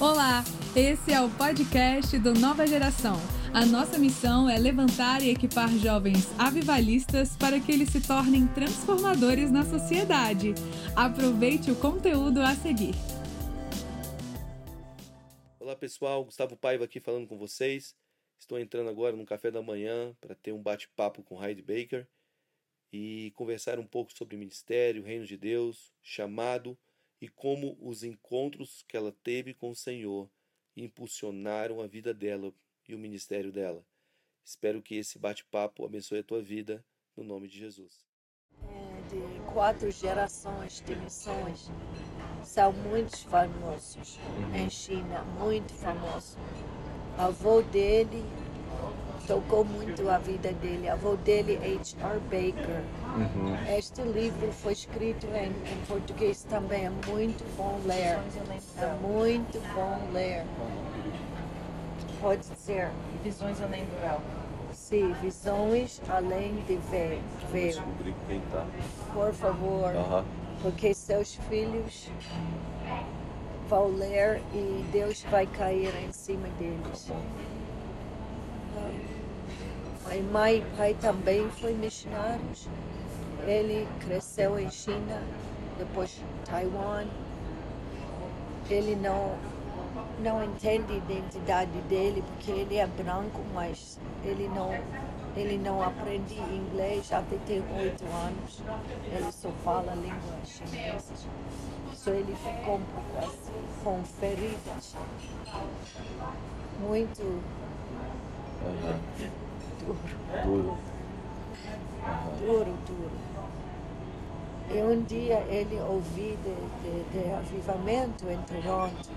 Olá, esse é o podcast do Nova Geração. A nossa missão é levantar e equipar jovens avivalistas para que eles se tornem transformadores na sociedade. Aproveite o conteúdo a seguir. Olá pessoal, Gustavo Paiva aqui falando com vocês. Estou entrando agora no café da manhã para ter um bate-papo com Heidi Baker e conversar um pouco sobre ministério, reino de Deus, chamado e como os encontros que ela teve com o Senhor impulsionaram a vida dela e o ministério dela. Espero que esse bate-papo abençoe a tua vida, no nome de Jesus. É, de quatro gerações de missões são muito famosos em China, muito famosos. Avô dele tocou muito a vida dele. O avô dele, H.R. Baker. Uhum. Este livro foi escrito em, em, português também. É muito bom ler. É muito bom ler. Pode dizer. Visões além do véu. Sim, visões além de ver. ver. Tá. Por favor. Uhum. Porque seus filhos vão ler e Deus vai cair em cima deles. Pai, mãe, pai também foi missionário. Ele cresceu em China, depois Taiwan. Ele não não entende a identidade dele porque ele é branco, mas ele não ele não aprende inglês até ter oito anos. Ele só fala língua chinesa. Só ele ficou um pouco assim, com feridas. Muito uhum. duro. Duro. Uhum. Duro, duro. E um dia ele ouviu de, de, de avivamento em Toronto.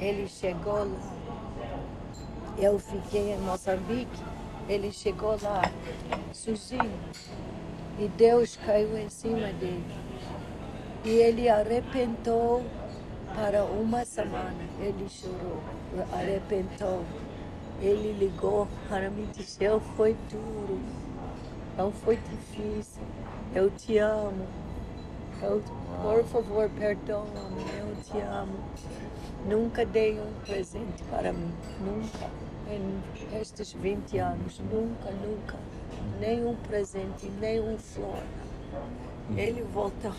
Ele chegou lá. Eu fiquei em Moçambique. Ele chegou lá sozinho. E Deus caiu em cima dele. E ele arrepentou para uma semana. Ele chorou, arrepentou. Ele ligou para me dizer: foi duro, não foi difícil. Eu te amo. Eu, por favor, perdoa-me. Eu te amo. Nunca dei um presente para mim. Nunca. Em estes 20 anos. Nunca, nunca. Nem um presente, nem um flor. Ele voltou.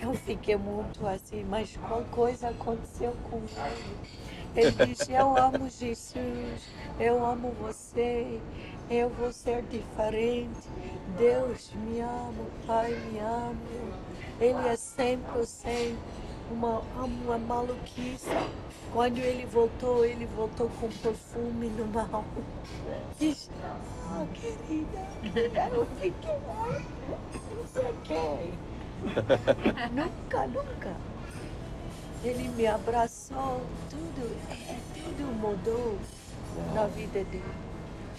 Eu fiquei muito assim, mas qual coisa aconteceu com ele? Disse: Eu amo Jesus, eu amo você, eu vou ser diferente. Deus me ama, Pai me ama. Ele é sempre sem uma, uma maluquice. Quando ele voltou, ele voltou com perfume no mal. Diz, ah, querida, eu fiquei, não sei o que. nunca, nunca. Ele me abraçou, tudo, é, tudo mudou Uau. na vida dele.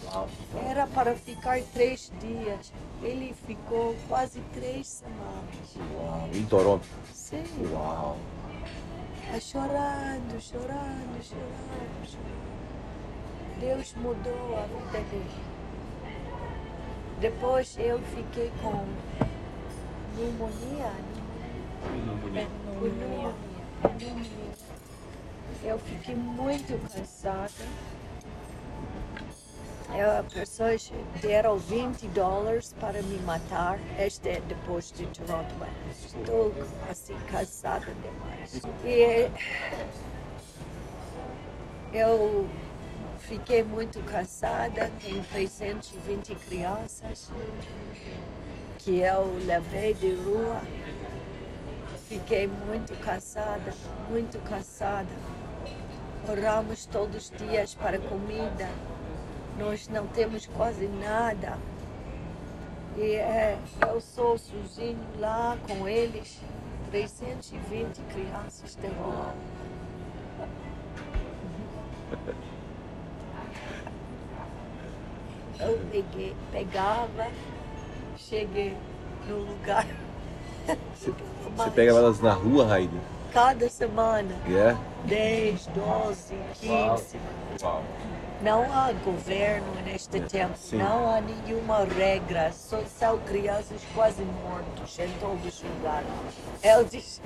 Uau. Era para ficar três dias. Ele ficou quase três semanas. Uau. Em Toronto? Sim. Uau. Chorando, chorando, chorando, chorando. Deus mudou a vida dele. Depois eu fiquei com pneumonia. Pneumonia. Pneumonia. Eu fiquei muito cansada. As pessoas deram 20 dólares para me matar. Este é depois de Toronto. Estou assim cansada demais. E eu fiquei muito cansada. Tenho 320 crianças que eu levei de rua. Fiquei muito cansada, muito cansada. Oramos todos os dias para comida. Nós não temos quase nada. E é, eu sou sozinho lá com eles, 320 crianças de rua. Eu peguei, pegava cheguei no lugar. Você, você pega elas na rua, Raide? cada semana. Yeah? 10, 12, 15. Uau. Não há governo neste tempo, Sim. não há nenhuma regra, só são crianças quase mortas em todos os lugares. Diz,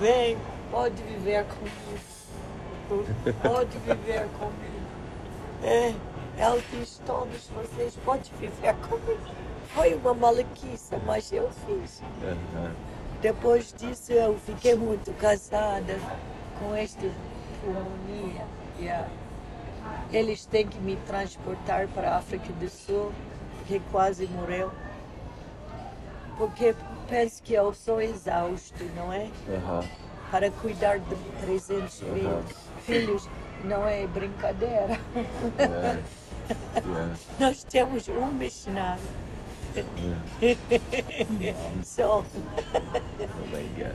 bem, pode viver comigo, pode viver comigo. É, diz, todos vocês podem viver comigo. Foi uma maluquice, mas eu fiz. Aham. Depois disso eu fiquei muito cansada com esta pneumonia. Yeah. Eles têm que me transportar para a África do Sul, que quase morreu. Porque penso que eu sou exausto, não é? Aham. Para cuidar de 300 filhos. Filhos não é brincadeira. Yeah. Yeah. Nós temos um missionário. Só. Oh my God.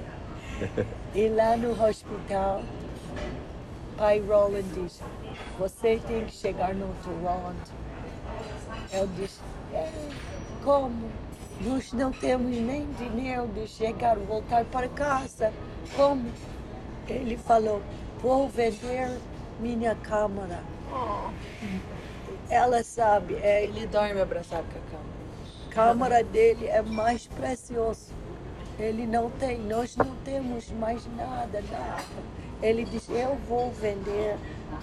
E lá no hospital, pai Roland diz, você tem que chegar no Toronto. Eu disse, "É, como? Nós não temos nem dinheiro de chegar, voltar para casa. Como? Ele falou, vou vender minha câmara. Ela sabe, é, Ele dorme abraçado com a cama. Câmara dele é mais precioso. Ele não tem, nós não temos mais nada, nada. Ele diz, eu vou vender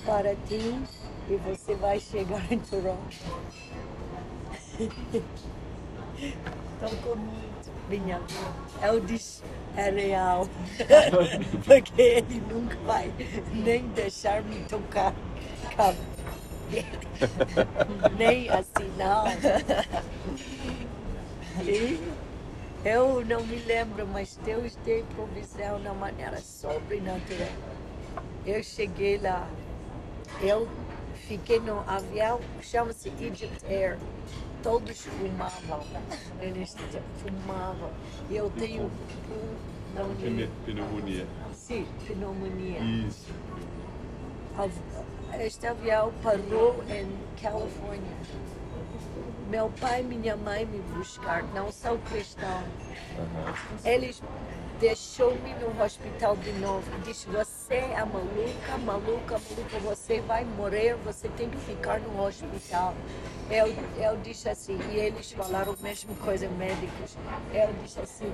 para ti e você vai chegar em Toronto. Estou com muito, minha Eu disse, é real. Porque ele nunca vai nem deixar me tocar nem assinar. E eu não me lembro, mas Deus tem provisão na maneira sobrenatural. Eu cheguei lá, eu fiquei no avião, chama-se Egypt Air. Todos fumavam, eles fumavam. E eu tenho Pne- pneumonia. Pneumonia. Sim, pneumonia. Isso. Este avião parou em Califórnia. Meu pai e minha mãe me buscar, não são cristãos. Eles deixou-me no hospital de novo. Diz, você é maluca, maluca, maluca, você vai morrer, você tem que ficar no hospital. Eu, eu disse assim, e eles falaram a mesma coisa, médicos. Eu disse assim,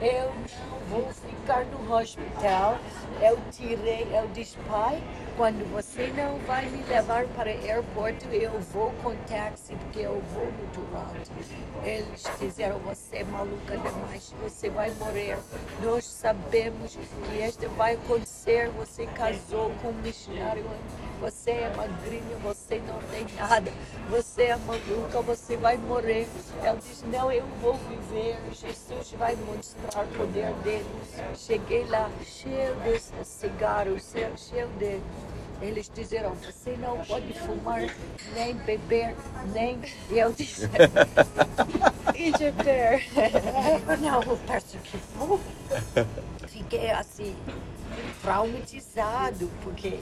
eu não vou ficar no hospital. Eu tirei, eu disse, pai, quando você não vai me levar para o aeroporto, eu vou com táxi, porque eu vou no Toronto. Eles disseram, você é maluca demais, você vai morrer. Nós sabemos que isto vai acontecer. Você casou com um missionário, você é magrinha, você não tem nada, você é maluca, você vai morrer. Ela disse, não, eu vou viver, Jesus vai mostrar o poder dele. Cheguei lá, cheio de cigarros, cheio de eles disseram, você não pode fumar, nem beber, nem. E eu disse, Air. Não, eu peço que vou. Fiquei assim, traumatizado, porque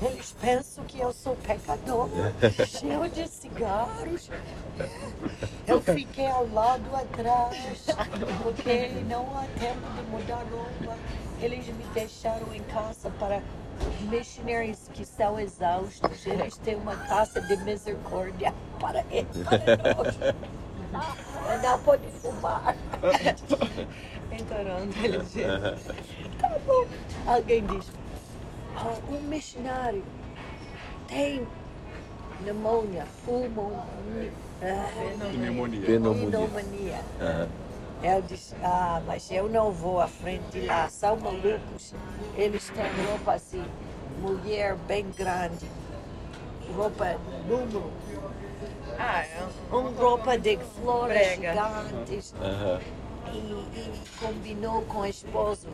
eles pensam que eu sou pecador, cheio de cigarros. Eu fiquei ao lado atrás, porque não há tempo de mudar roupa. Eles me deixaram em casa para missionários que são exaustos. Eles têm uma casa de misericórdia para eles. Não pode fumar. Em Toronto, ele diz. Tá bom. Alguém diz, "Ah, um missionário tem pneumonia, pulmonia, ah, Pneumonia. Pneumonia. pneumonia. Eu disse, ah, mas eu não vou à frente lá, são malucos. Eles têm roupa assim, mulher bem grande, roupa número, Ah, é uma roupa de flores Brega. gigantes. E, e combinou com o esposo,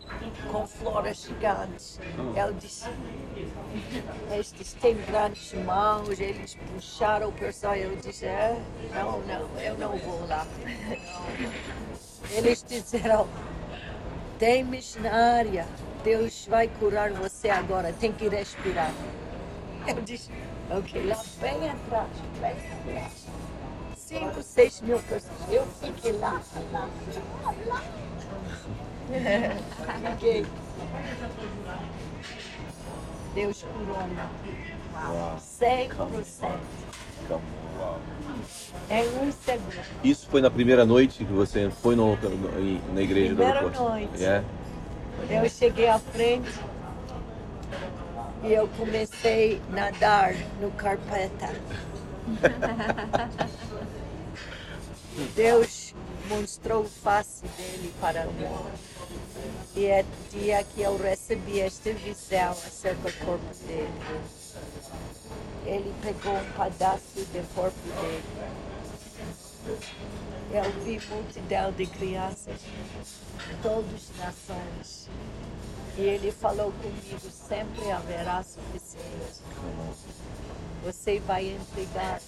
com flores gigantes. Ele disse, estes têm grandes mãos, eles puxaram o pessoal. Eu disse, "É, não, não, eu não vou lá. Eles disseram, tem missionária, Deus vai curar você agora, tem que respirar. Eu disse, ok, lá bem atrás, bem atrás. Cinco, seis mil pessoas. Eu fiquei lá, lá, lá, lá. Fiquei Deus curou-me. Uau. 100%. Uau. É um segundo. Isso foi na primeira noite que você foi no, no- na igreja Primeira do aeroporto? noite. É? Eu cheguei à frente e eu comecei a nadar no carpeta. Deus mostrou o face dele para mim. E é dia que eu recebi esta visão acerca do corpo dele. Ele pegou um pedaço do corpo dele. Eu vi multidão de crianças, todas as nações. E ele falou comigo, sempre haverá suficiente. Você vai entregar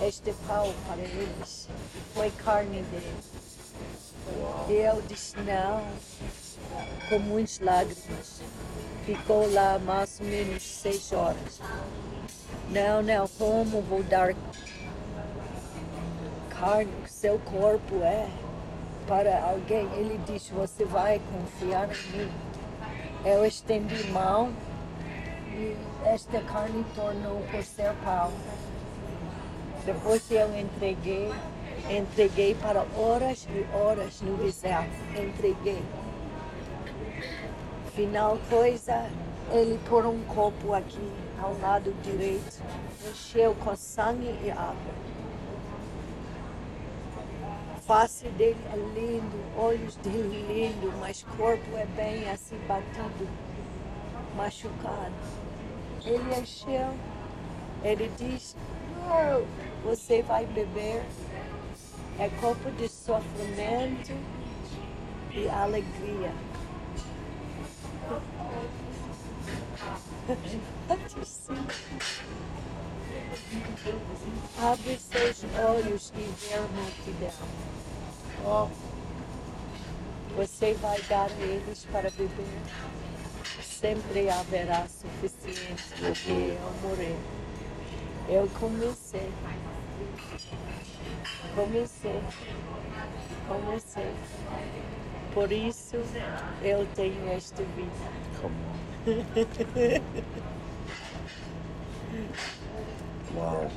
este pau para eles. Foi carne dele. E eu disse, não, com muitas lágrimas. Ficou lá mais ou menos seis horas. Não, não, como vou dar carne, seu corpo é para alguém. Ele disse, você vai confiar em mim. Eu estendi mão e esta carne tornou por ser pau. Depois que eu entreguei, entreguei para horas e horas no deserto. Entreguei. Final coisa, ele pôr um copo aqui ao lado direito, encheu com sangue e água. Face dele é lindo, olhos dele lindo, mas corpo é bem assim batido, machucado. Ele encheu, ele diz, não, você vai beber. É copo de sofrimento e alegria. Abre seus olhos e vê a multidão. Uau. Você vai dar eles para beber. Sempre haverá suficiente porque eu morrer. Eu comecei. Comecei. Comecei. Por isso eu tenho esta vida. Uau.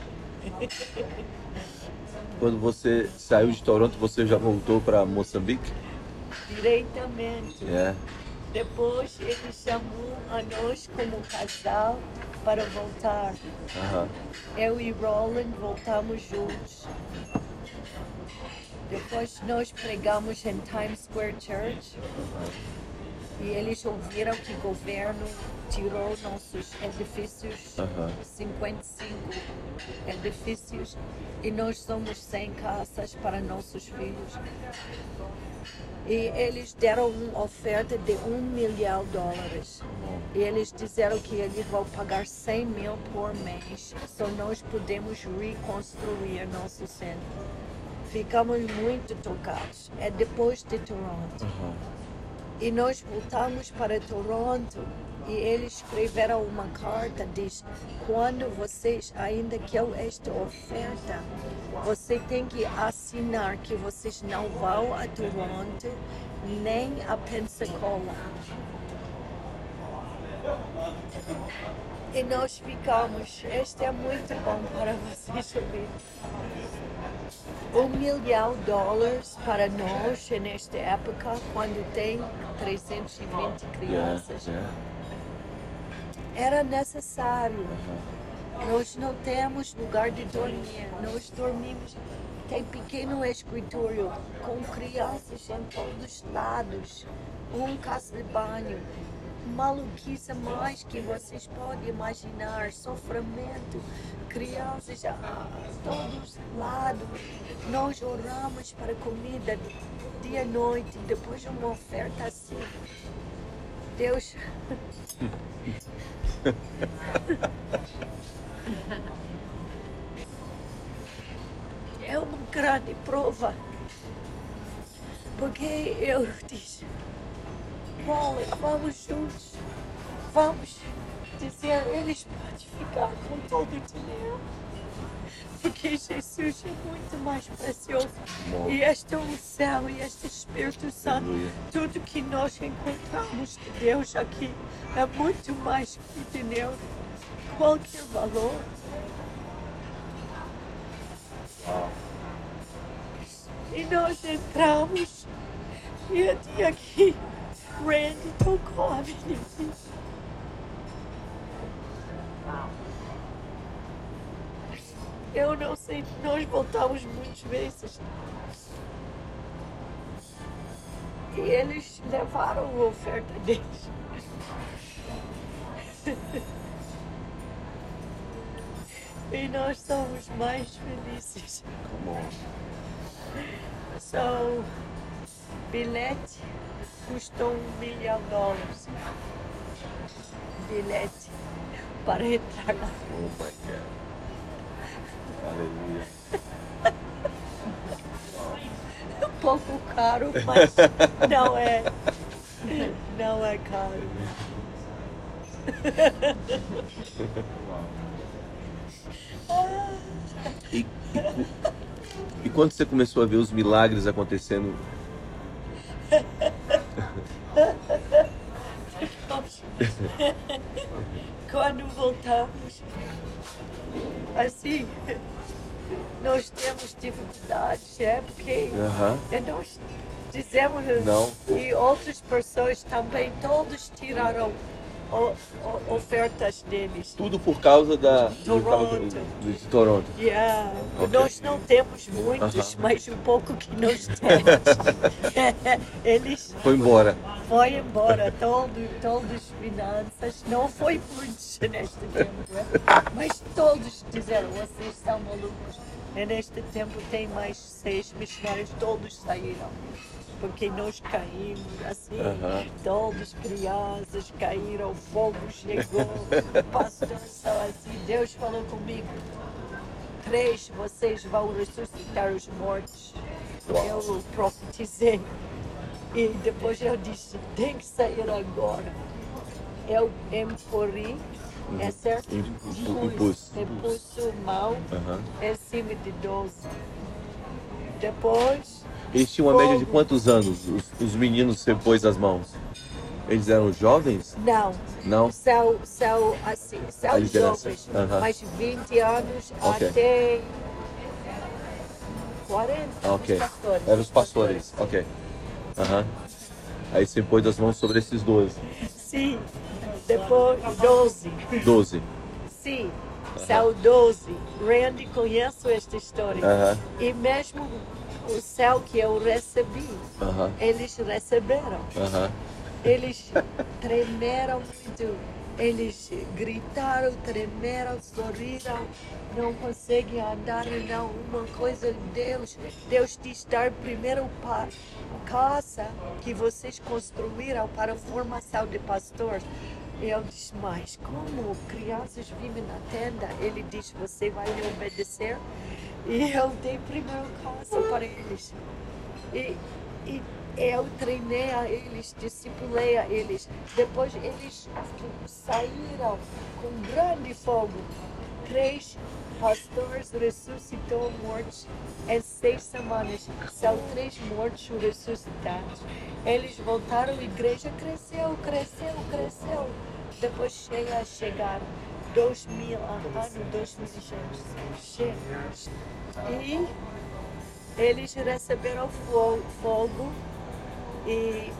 Quando você saiu de Toronto, você já voltou para Moçambique? Diretamente. É. Depois ele chamou a nós como casal para voltar. Aham. Eu e Roland voltamos juntos. Depois nós pregamos em Times Square Church e eles ouviram que o governo tirou nossos edifícios, Aham. 55 edifícios, e nós somos sem casas para nossos filhos. E eles deram uma oferta de um milhão de dólares. E eles disseram que eles vão pagar 100 mil por mês, só nós podemos reconstruir nosso centro. Ficamos muito tocados. É depois de Toronto. Aham. E nós voltamos para Toronto e eles escreveram uma carta diz quando vocês ainda querem esta oferta, você tem que assinar que vocês não vão a Toronto nem a Pensacola. E nós ficamos, este é muito bom para vocês ouvir. Um milhão de dólares para nós nesta época, quando tem 320 crianças. Era necessário. Nós não temos lugar de dormir. Nós dormimos. Tem pequeno escritório com crianças em todos os lados. Um casa de banho. Maluquice mais que vocês podem imaginar. Sofrimento. Crianças a todos os lados. Nós oramos para comida dia e noite. Depois de uma oferta assim. Deus. é uma grande prova. Porque eu disse, vamos juntos, vamos dizer, eles podem ficar com todo o dinheiro. Porque Jesus é muito mais precioso. Bom. E este unção e este Espírito Santo, Aleluia. tudo que nós encontramos de Deus aqui é muito mais que dinheiro, qualquer valor. E nós entramos e até aqui Randy a menina. Eu não sei, nós voltamos muitas vezes. E eles levaram a oferta deles. E nós somos mais felizes. Come on. So, bilhete custou um milhão de dólares. Bilhete para entrar lá. Oh my God. Aleluia. Um pouco caro, mas não é. Não é caro. E, e, e quando você começou a ver os milagres acontecendo, Quando voltamos, assim, nós temos dificuldades, é porque nós dizemos Não. e outras pessoas também, todos tiraram ofertas deles. tudo por causa da Toronto. do- de Toronto. Yeah. Ok. Nós não temos muitos, Aham. mas o pouco que nós temos, eles Foi embora. foi embora, todo, todas as finanças, não foi muitos neste tempo, é? mas todos disseram, vocês são malucos. E neste tempo tem mais seis missionários, todos saíram. Porque nós caímos assim, todas crianças caíram, o fogo chegou, pastor só assim, Deus falou comigo. Três, vocês vão ressuscitar os mortos. Eu profetizei. E depois eu disse, tem que sair agora. Eu empurri, é certo? Impu- impus. Impulso mal Aham. em cima de 12. Depois, Eles tinham uma média de quantos anos, os, os meninos pôs as mãos? Eles eram jovens? não, Não? são, são assim, são jovens, Aham. mas 20 anos Ok. até 40. Ok. Os pastores. Eram os pastores. Ok. Aham. Aí você pôs as mãos sobre esses 12. Sim, depois 12. 12. Sim, são 12. Randy conhece esta história. Aham. E mesmo o céu que eu recebi, Aham. eles receberam. Aham. Eles tremeram muito. Eles gritaram, tremeram, sorriram. Não conseguem andar, não. Uma coisa, Deus, Deus diz dar primeiro para a casa que vocês construíram para a formação de pastores. Eu disse, mas como crianças vivem na tenda? Ele diz, você vai me obedecer? E eu dei primeiro casa para eles. E, e eu treinei a eles, discipulei a eles. Depois eles saíram com grande fogo. Três pastores ressuscitou mortos em seis semanas. São três mortos ressuscitados. Eles voltaram, a igreja cresceu, cresceu, cresceu. Depois chega a chegar dois mil anos, dois mil anos. E eles receberam fo- fogo e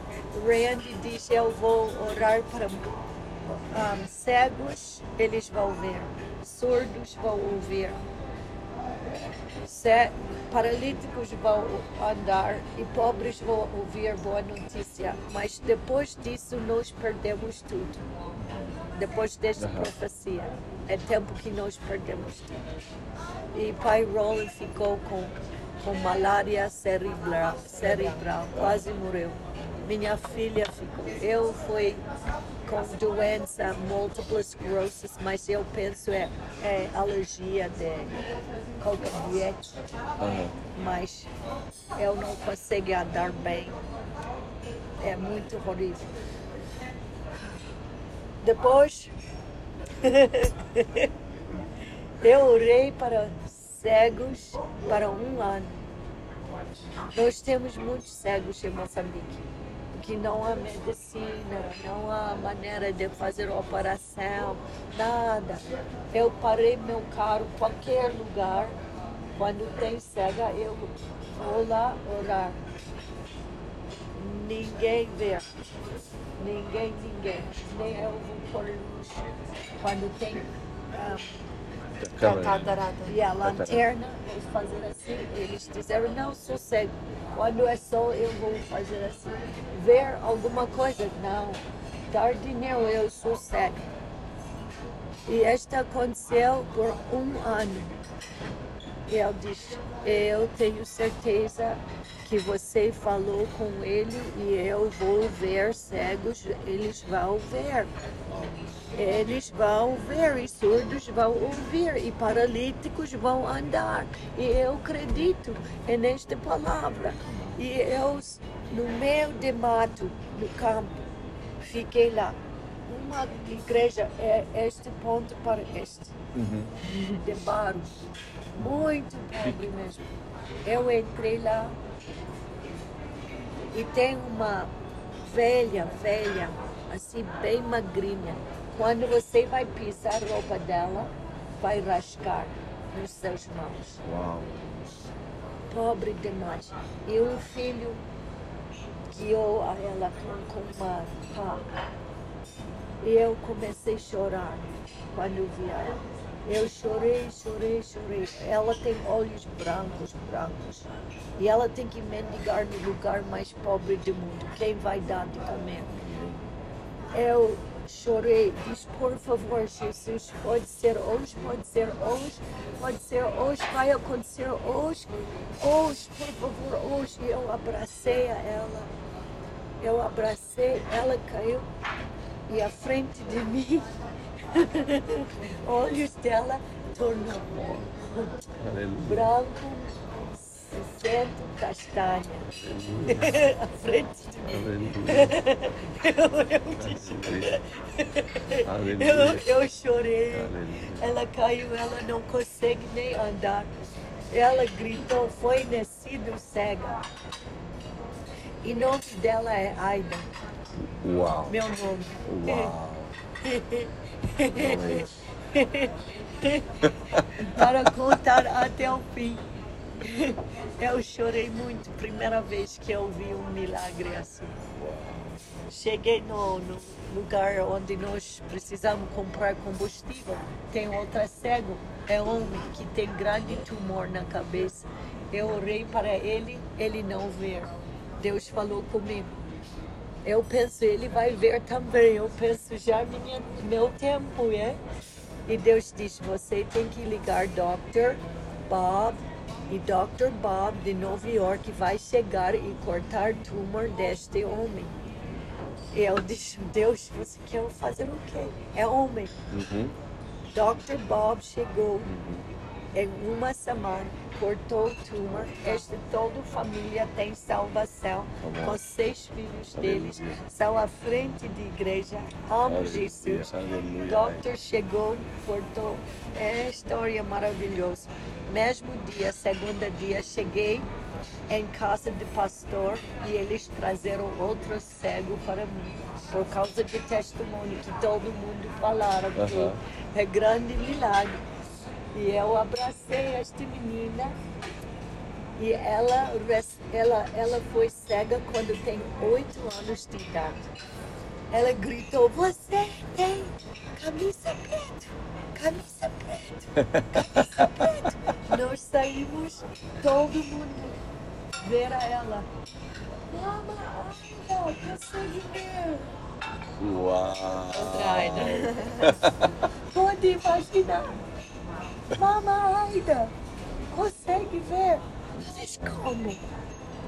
Randy disse eu vou orar para um, cegos, eles vão ver, surdos vão ouvir, paralíticos vão andar e pobres vão ouvir boa notícia. Mas depois disso nós perdemos tudo. Depois desta Aham. profecia, é tempo que nós perdemos tudo. E pai Roland ficou com, com malária cerebral, cerebral, quase morreu. Minha filha ficou. Eu fui com doença múltipla esclerose, mas eu penso é, é alergia de cocabiete, Aham. mas eu não consigo andar bem. É muito horrível. Depois, eu orei para cegos para um ano. Nós temos muitos cegos em Moçambique, porque não há medicina, não há maneira de fazer operação, nada. Eu parei meu carro qualquer lugar, quando tem cega, eu vou lá orar. Ninguém vê. Ninguém, ninguém. Nem eu vou por luz. Quando tem Catarata. e a lanterna, eles fazer assim, eles disseram, não, sou cego. Quando é sol, eu vou fazer assim. Ver alguma coisa? Não. Tardineu, eu sou cego. E esta aconteceu por um ano. E eu disse, eu tenho certeza que você falou com ele e eu vou ver cegos, eles vão ver. Eles vão ver e surdos vão ouvir e paralíticos vão andar. E eu acredito nesta palavra. E eu, no meio de mato, no campo, fiquei lá. Uma igreja é este ponto para este, de barro. Muito pobre mesmo. Eu entrei lá e tem uma velha, velha, assim, bem magrinha. Quando você vai pisar a roupa dela, vai rascar nos seus mãos. Uau. Pobre demais. E um filho guiou a ela com, com uma pá. E eu comecei a chorar quando vi ela. Eu chorei, chorei, chorei. Ela tem olhos brancos, brancos. E ela tem que mendigar no lugar mais pobre do mundo. Quem vai dar de comer? Eu chorei, disse, por favor, Jesus, pode ser hoje, pode ser hoje, pode ser hoje, vai acontecer hoje, hoje, por favor, hoje. E eu abracei a ela, eu abracei, ela caiu e à frente de mim, olhos dela tornou branco, cinzento, castanha, à frente de mim. Eu, eu. Eu, chorei. Ela caiu, ela não consegue nem andar. Ela gritou, foi nascido cega. E o nome dela é Aida, Uau. meu nome. Uau. Para contar até o fim. Eu chorei muito, primeira vez que eu vi um milagre assim. Cheguei no, no lugar onde nós precisamos comprar combustível. Tem outra cego, é homem que tem grande tumor na cabeça. Eu orei para ele, ele não vê. Deus falou comigo. Eu penso, ele vai ver também. Eu penso, já minha, meu tempo é. E Deus disse, você tem que ligar Dr. Bob e Dr. Bob de Nova York vai chegar e cortar tumor deste homem. E eu disse, Deus, você quer fazer o quê? É homem. Uhum. Dr. Bob chegou em uma semana, cortou o tumor. Esta toda a família tem salvação. Amém. Com seis filhos Aleluia. deles são à frente de igreja. Amo Jesus. Aleluia. Doctor chegou, cortou. É história maravilhosa. Mesmo dia, segunda dia, cheguei em casa de pastor e eles trazeram outro cego para mim. Por causa de testemunho que todo mundo falaram que Aham. é grande milagre. E eu abracei esta menina e ela, ela, ela foi cega quando tem oito anos de idade. Ela gritou, você tem camisa preta, camisa preta, camisa preta. Nós saímos, todo mundo ver a ela. Mama, ainda, consegue ver. Uau. Pode imaginar. Mama Aida, consegue ver? Diz como?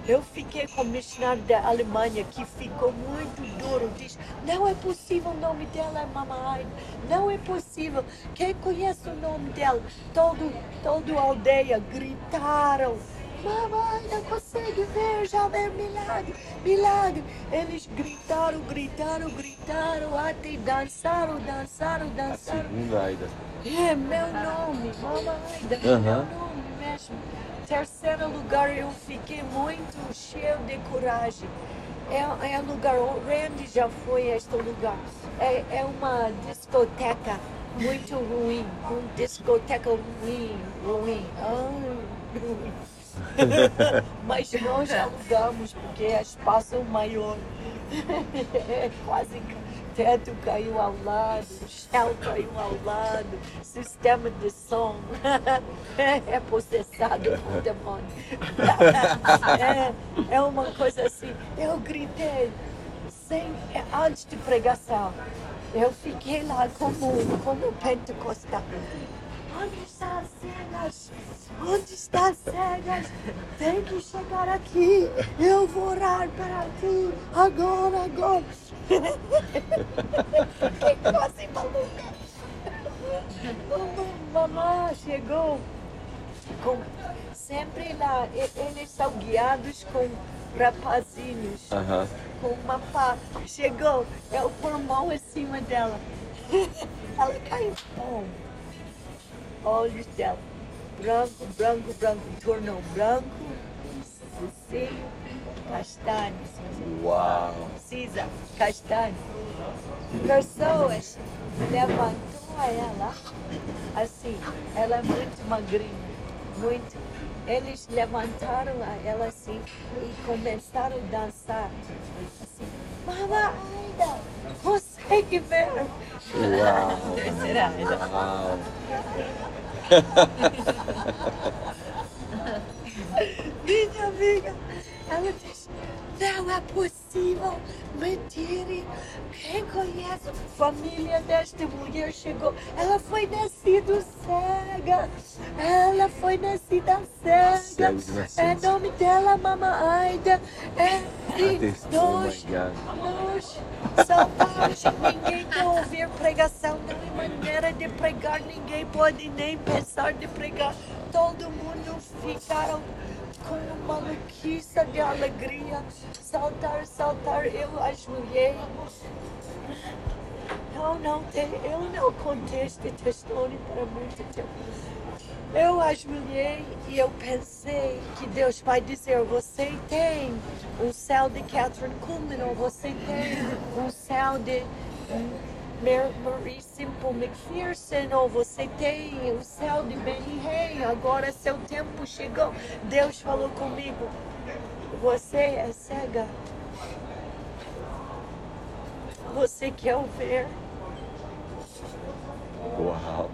Eu fiquei com o missionário da Alemanha que ficou muito duro. Diz, não é possível, o nome dela é Mama Aida. Não é possível. Quem conhece o nome dela? Todo, toda a aldeia gritaram. Mama Aida consegue ver, já vê milagre, milagre. Eles gritaram, gritaram, gritaram, até dançaram, dançaram, A dançaram. segunda Aida. É meu nome, Mama Aida, é meu Aham. nome, mesmo. Terceiro lugar, eu fiquei muito cheio de coragem. É, é lugar, o Randy já foi este lugar. É, é uma discoteca muito ruim, uma discoteca ruim, ruim. Ah, ruim. Mas nós alugamos porque é espaço maior. Quase teto caiu ao lado, chão caiu ao lado, sistema de som é processado por demônio. É, é uma coisa assim. Eu gritei sem, antes de pregação. Eu fiquei lá como, como pentecostal. Onde está as cenas? Onde está as cenas? Tem que chegar aqui. Eu vou orar para ti. Agora, agora. Fiquei quase maluca. Mamãe chegou com sempre lá. Eles são guiados com rapazinhos. Aham. Com uma pá. Chegou. Eu pôr a mão em cima dela. Ela caiu. Oh olhos dela. Branco, branco, branco, tornou branco, cinza, castanho. Uau! Cinza, castanho. Pessoas levantou ela assim, ela é muito magrinha, muito. Eles levantaram ela assim e começaram a dançar. Assim, Mama Aida, consegue ver? Uau! Será? Uau! Minha amiga, ela disse, não é possível, mentira. Quem conhece a família desta mulher chegou, ela foi nascida cega. Ela foi nascida cega. É nome dela, Mama Aida. É e nós, nós saltamos. Ninguém quer ouvir pregação, não é maneira de pregar. Ninguém pode nem pensar de pregar. Todo mundo ficaram com uma maluquice de alegria. Saltar, saltar. Eu ajoelhei. Eu não, te, eu não contei este testemunho para muito tempo. Eu ajoelhei e eu pensei que Deus vai dizer: você tem um céu de Catherine Kuhlman, ou você tem um céu de Mar- Marie Simple McPherson, ou você tem o céu de Benny Hay. Agora seu tempo chegou. Deus falou comigo: você é cega. Você quer ver? Uau!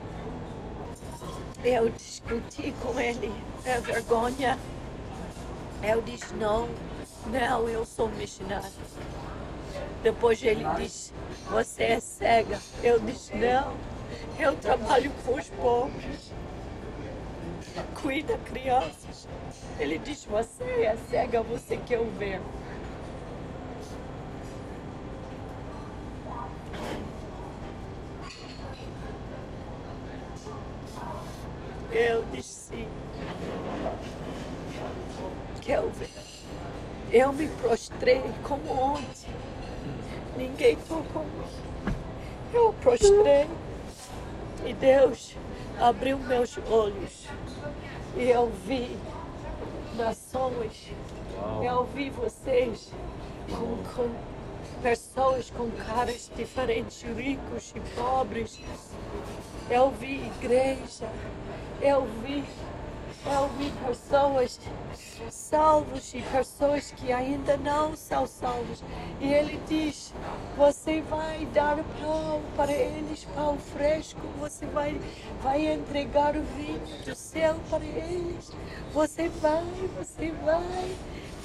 Eu discuti com ele, é vergonha. Eu disse, não, não, eu sou missionário. Depois ele disse, você é cega. Eu disse, não, eu trabalho com os pobres. Cuida crianças. Ele disse, você é cega, você quer o ver. Eu disse sim. Kelvin, eu me prostrei como ontem. Ninguém tocou. Eu prostrei e Deus abriu meus olhos e eu vi nações. Eu vi vocês com, com pessoas com caras diferentes, ricos e pobres. Eu vi igreja, eu vi, eu vi pessoas salvos e pessoas que ainda não são salvos. E ele diz: você vai dar pão para eles, pão fresco, você vai, vai entregar o vinho do céu para eles. Você vai, você vai,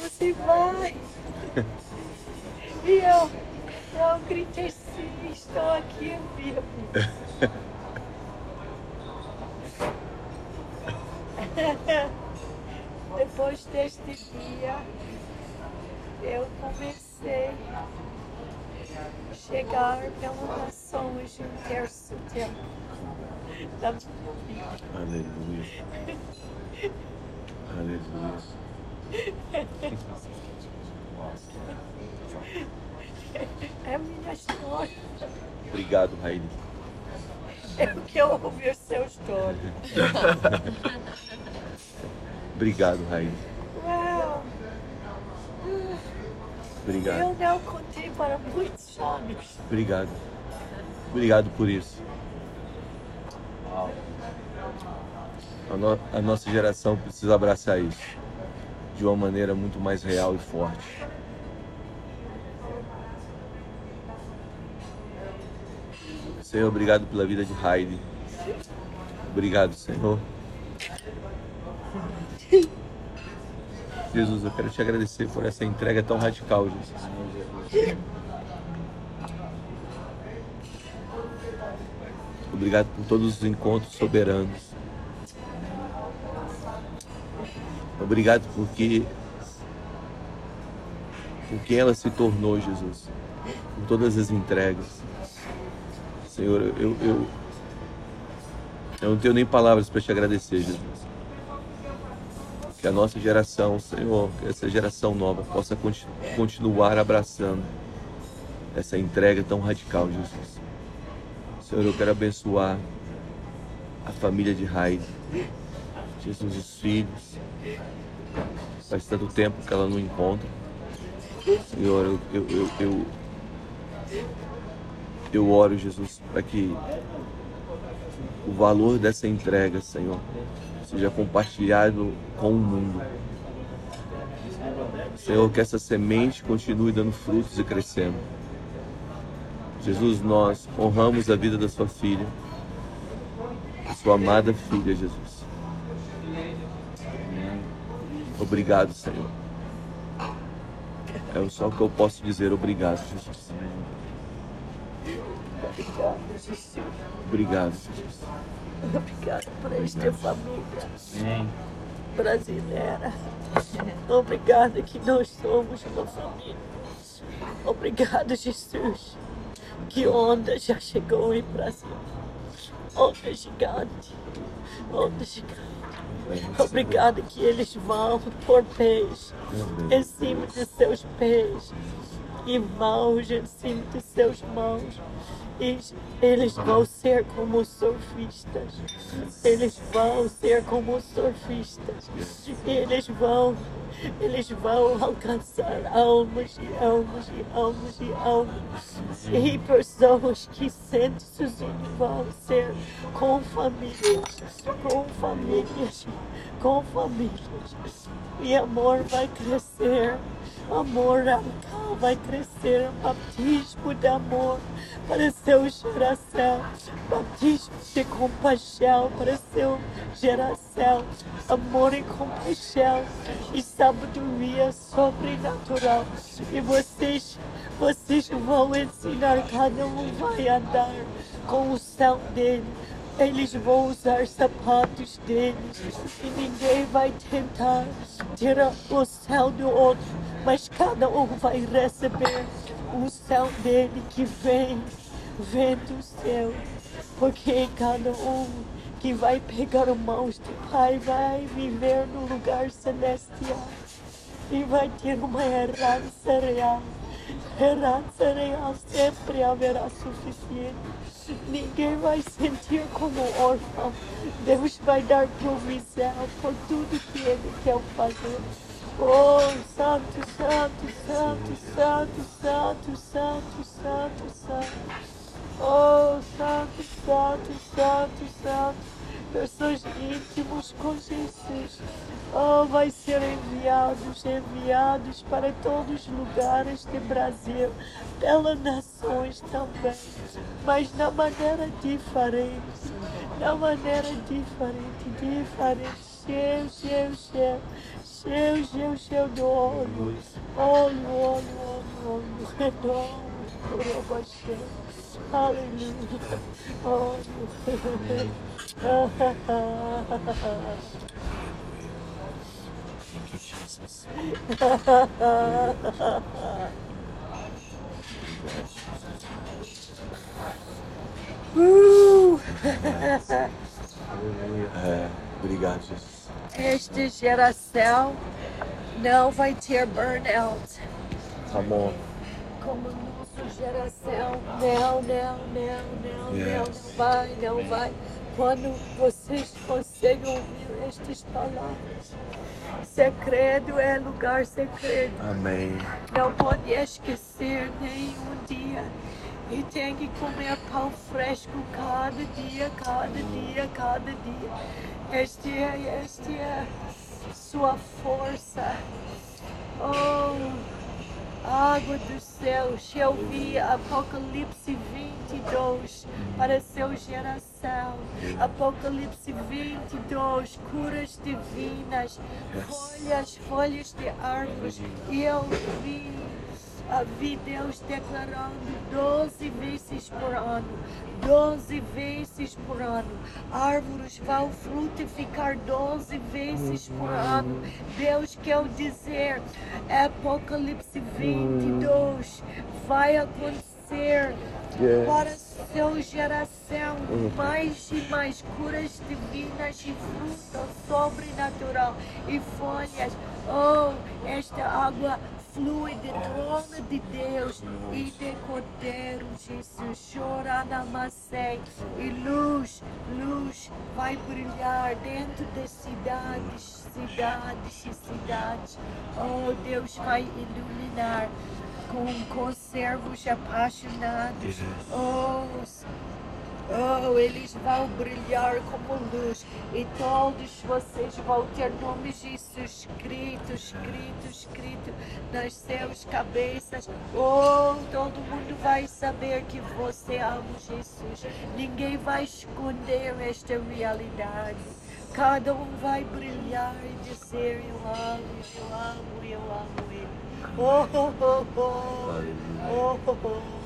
você vai. E eu, eu gritei, sim, estou aqui vivo. Depois deste dia, eu comecei a chegar pelas nações um terço tempo da minha vida. Aleluia! Aleluia! É a minha história. Obrigado, Raíli. Eu quero ouvir seu história. Obrigado, Raíssa. Uau! Obrigado. Eu não contei para muitos anos. Obrigado. Obrigado por isso. A, no- a nossa geração precisa abraçar isso de uma maneira muito mais real e forte. Senhor, obrigado pela vida de Heidi. Obrigado, Senhor. Jesus, eu quero te agradecer por essa entrega tão radical, Jesus. Obrigado por todos os encontros soberanos. Obrigado porque por quem ela se tornou, Jesus. Por todas as entregas. Senhor, eu, eu, eu não tenho nem palavras para te agradecer, Jesus. Que a nossa geração, Senhor, que essa geração nova possa conti- continuar abraçando essa entrega tão radical, Jesus. Senhor, eu quero abençoar a família de Raide, Jesus, os filhos. Faz tanto tempo que ela não encontra. Senhor, eu, eu, eu, eu, eu oro, Jesus, para que o valor dessa entrega, Senhor, seja compartilhado com o mundo. Senhor, que essa semente continue dando frutos e crescendo. Jesus, nós honramos a vida da sua filha, sua amada filha, Jesus. Obrigado, Senhor. É só o que eu posso dizer, obrigado, Jesus. Obrigada, Jesus. Obrigado, Jesus. Obrigada por esta família brasileira. Obrigada que nós somos uma família. Obrigado, Jesus. Que onda já chegou em Brasil. Onda gigante. Onda gigante. Obrigada que eles vão por pés em cima de seus pés e cima de seus mãos. E eles vão ser como surfistas. Eles vão ser como surfistas. Eles vão, eles vão alcançar almas e almas e almas e almas. E pessoas que sentem sozinhos vão ser com famílias, com famílias, com famílias. E amor vai crescer, amor radical vai crescer, batismo de amor. Para sua geração, batismo de compaixão. Para sua geração, amor e compaixão. E sabedoria sobrenatural. E vocês, vocês vão ensinar, cada um vai andar com o céu dele. Eles vão usar sapatos deles e ninguém vai tentar tirar o céu do outro, mas cada um vai receber o céu dele que vem, vem do céu, porque cada um que vai pegar mãos do Pai vai viver no lugar celestial e vai ter uma herança real. Herança real sempre haverá suficiente. Ninguém vai sentir como órfão. Deus vai dar provisão por tudo que Ele quer fazer. Oh, santo, santo, santo, santo, santo, santo, santo, santo. Oh, santo, santo, santo, santo. Pessoas íntimos com Jesus. Oh, vai ser enviados, enviados para todos os lugares do Brasil, pelas nações também, mas na maneira diferente, na maneira diferente, diferente, cheio, cheio, cheio, seus, seus, seu dono, olho, olho, olho, olho, redondo, por abaixão, aleluia, olho. Thank you, Jesus. Uh! É, obrigado, Jesus. Esta geração não vai ter burnout. Tá bom. Como nossa geração. Não, não, não, não, não, Yes. não vai, não vai. quando vocês conseguem ouvir estas palavras. Segredo é lugar segredo. Amém. Não pode esquecer nenhum dia. E tem que comer pão fresco cada dia, cada dia, cada dia. Este é, este é sua força. Oh, água do céu. Eu vi Apocalipse 22 para sua geração. Apocalipse 22, curas divinas, folhas, folhas de árvores. E eu vi, vi Deus declarando 12 vezes por ano. 12 vezes por ano. Árvores vão frutificar 12 vezes por ano. Deus quer dizer, Apocalipse 22 vai acontecer para sua geração mais e mais curas divinas e fruto sobrenatural e folhas. Oh, esta água flui do trono de Deus e de Cordeiro Jesus. Chora na macé e luz, luz vai brilhar dentro das cidades, cidades e cidades. Oh, Deus vai iluminar com, com servos apaixonados. Oh, Oh, eles vão brilhar como luz e todos vocês vão ter nomes disso escrito, escrito, escrito nas suas cabeças. Oh, todo mundo vai saber que você ama Jesus. Ninguém vai esconder esta realidade. Cada um vai brilhar e dizer: Eu amo, eu amo, eu amo Ele. Oh, oh, oh, oh. oh, oh, oh.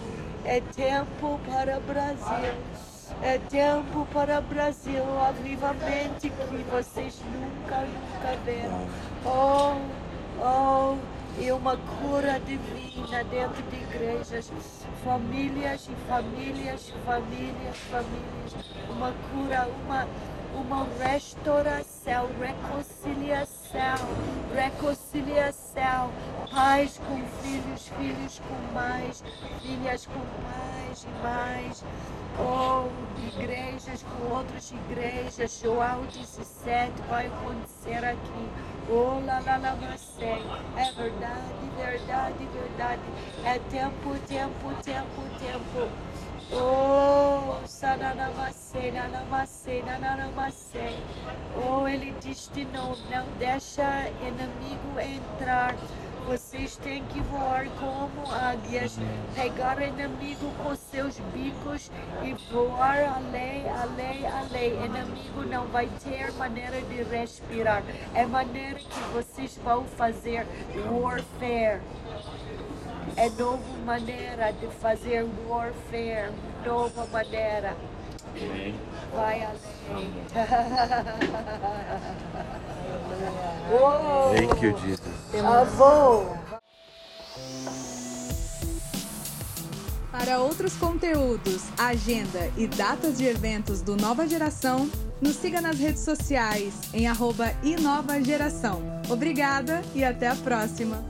É tempo para o Brasil. É tempo para o Brasil, avivamente que vocês nunca, nunca viram. Oh, oh, e uma cura divina dentro de igrejas, famílias e famílias, famílias, famílias. Uma cura, uma, uma restauração, reconciliação, reconciliação. Pais com filhos, filhos com mais, filhas com pais e mais. Oh, igrejas com outras igrejas, João 17 vai acontecer aqui. Oh, lá, lá, lá, você. É verdade, verdade, verdade. É tempo, tempo, tempo, tempo. Oh. Oh, ele diz de novo, não deixa inimigo entrar. Vocês têm que voar como águias, pegar inimigo com seus bicos e voar além, além, além. Inimigo não vai ter maneira de respirar. É maneira que vocês vão fazer warfare. É nova maneira de fazer warfare. Nova maneira. Vai além. Thank you, Jesus. Avô! Para outros conteúdos, agenda e datas de eventos do Nova Geração, nos siga nas redes sociais em arroba inovageração. Obrigada e até a próxima!